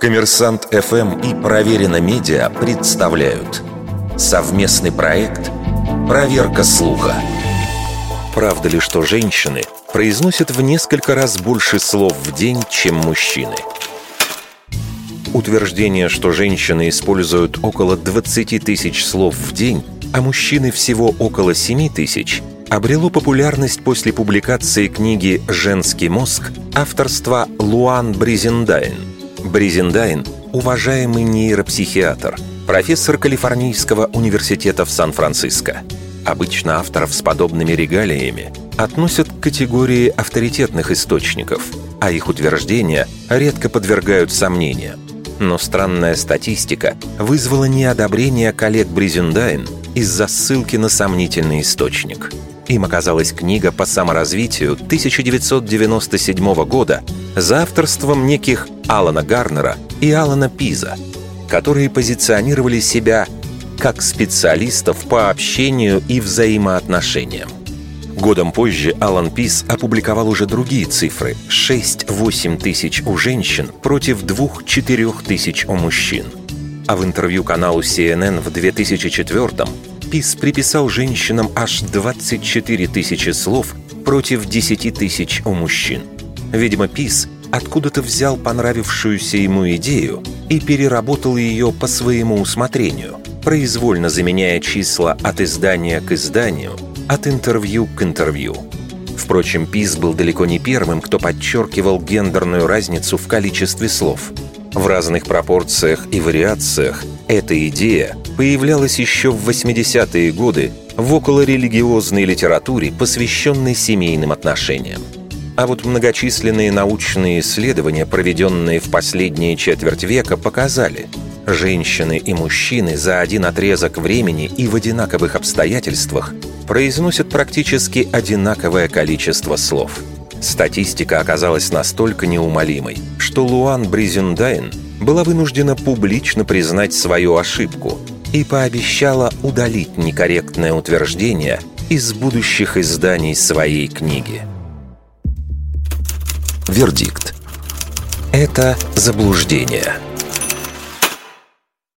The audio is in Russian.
Коммерсант ФМ и Проверено Медиа представляют совместный проект «Проверка слуха». Правда ли, что женщины произносят в несколько раз больше слов в день, чем мужчины? Утверждение, что женщины используют около 20 тысяч слов в день, а мужчины всего около 7 тысяч, обрело популярность после публикации книги «Женский мозг» авторства Луан Бризендайн. Бризендайн – уважаемый нейропсихиатр, профессор Калифорнийского университета в Сан-Франциско. Обычно авторов с подобными регалиями относят к категории авторитетных источников, а их утверждения редко подвергают сомнениям. Но странная статистика вызвала неодобрение коллег Бризендайн из-за ссылки на сомнительный источник. Им оказалась книга по саморазвитию 1997 года за авторством неких Алана Гарнера и Алана Пиза, которые позиционировали себя как специалистов по общению и взаимоотношениям. Годом позже Алан Пис опубликовал уже другие цифры – 6-8 тысяч у женщин против 2-4 тысяч у мужчин. А в интервью каналу CNN в 2004 Пис приписал женщинам аж 24 тысячи слов против 10 тысяч у мужчин. Видимо, Пис откуда-то взял понравившуюся ему идею и переработал ее по своему усмотрению, произвольно заменяя числа от издания к изданию – от интервью к интервью. Впрочем, Пис был далеко не первым, кто подчеркивал гендерную разницу в количестве слов. В разных пропорциях и вариациях эта идея появлялась еще в 80-е годы в околорелигиозной литературе, посвященной семейным отношениям. А вот многочисленные научные исследования, проведенные в последние четверть века, показали, женщины и мужчины за один отрезок времени и в одинаковых обстоятельствах произносят практически одинаковое количество слов. Статистика оказалась настолько неумолимой, что Луан Бризендайн была вынуждена публично признать свою ошибку и пообещала удалить некорректное утверждение из будущих изданий своей книги. Вердикт. Это заблуждение –